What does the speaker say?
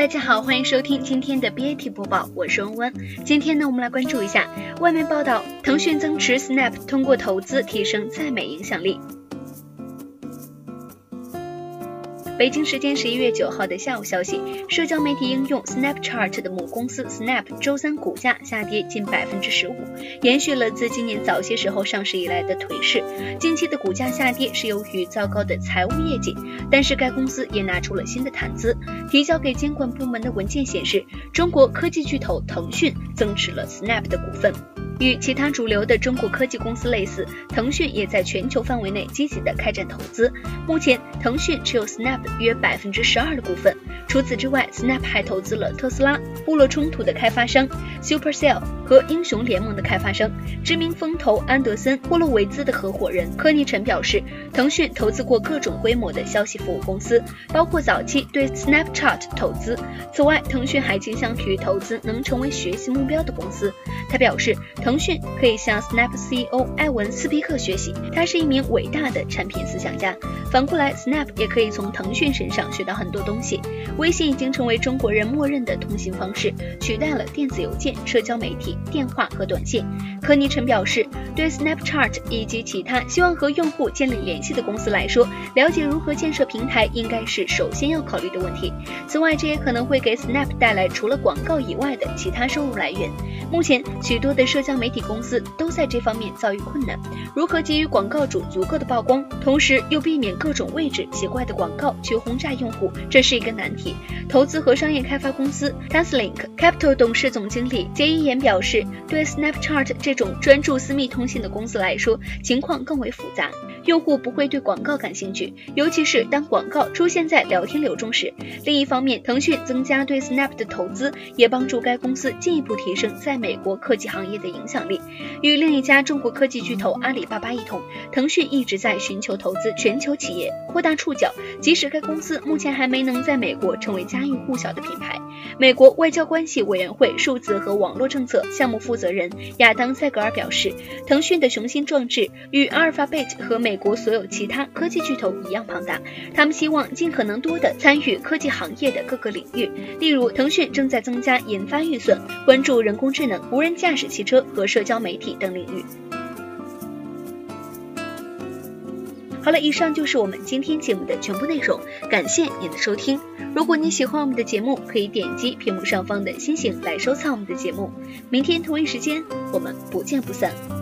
大家好，欢迎收听今天的 BAT 播报，我是温温。今天呢，我们来关注一下外媒报道，腾讯增持 Snap，通过投资提升在美影响力。北京时间十一月九号的下午消息，社交媒体应用 Snapchat 的母公司 Snap 周三股价下跌近百分之十五，延续了自今年早些时候上市以来的颓势。近期的股价下跌是由于糟糕的财务业绩，但是该公司也拿出了新的谈资。提交给监管部门的文件显示，中国科技巨头腾讯增持了 Snap 的股份。与其他主流的中国科技公司类似，腾讯也在全球范围内积极的开展投资。目前，腾讯持有 Snap 约百分之十二的股份。除此之外，Snap 还投资了特斯拉、部落冲突的开发商 Supercell 和英雄联盟的开发商。知名风投安德森·霍洛维兹的合伙人科尼陈表示，腾讯投资过各种规模的消息服务公司，包括早期对 Snapchat 投资。此外，腾讯还倾向于投资能成为学习目标的公司。他表示，腾腾讯可以向 Snap CEO 艾文斯皮克学习，他是一名伟大的产品思想家。反过来，Snap 也可以从腾讯身上学到很多东西。微信已经成为中国人默认的通信方式，取代了电子邮件、社交媒体、电话和短信。科尼陈表示，对 Snapchat 以及其他希望和用户建立联系的公司来说，了解如何建设平台应该是首先要考虑的问题。此外，这也可能会给 Snap 带来除了广告以外的其他收入来源。目前，许多的社交媒体公司都在这方面遭遇困难。如何给予广告主足够的曝光，同时又避免各种位置奇怪的广告去轰炸用户，这是一个难题。投资和商业开发公司 Taslink Capital 董事总经理杰伊言表示，对 Snapchat 这种专注私密通信的公司来说，情况更为复杂。用户不会对广告感兴趣，尤其是当广告出现在聊天流中时。另一方面，腾讯增加对 Snap 的投资，也帮助该公司进一步提升在美国科技行业的影响力。与另一家中国科技巨头阿里巴巴一同，腾讯一直在寻求投资全球企业，扩大触角。即使该公司目前还没能在美国成为家喻户晓的品牌。美国外交关系委员会数字和网络政策项目负责人亚当·塞格尔表示，腾讯的雄心壮志与阿尔法贝和美美国所有其他科技巨头一样庞大。他们希望尽可能多地参与科技行业的各个领域，例如，腾讯正在增加研发预算，关注人工智能、无人驾驶汽车和社交媒体等领域。好了，以上就是我们今天节目的全部内容，感谢您的收听。如果你喜欢我们的节目，可以点击屏幕上方的星星来收藏我们的节目。明天同一时间，我们不见不散。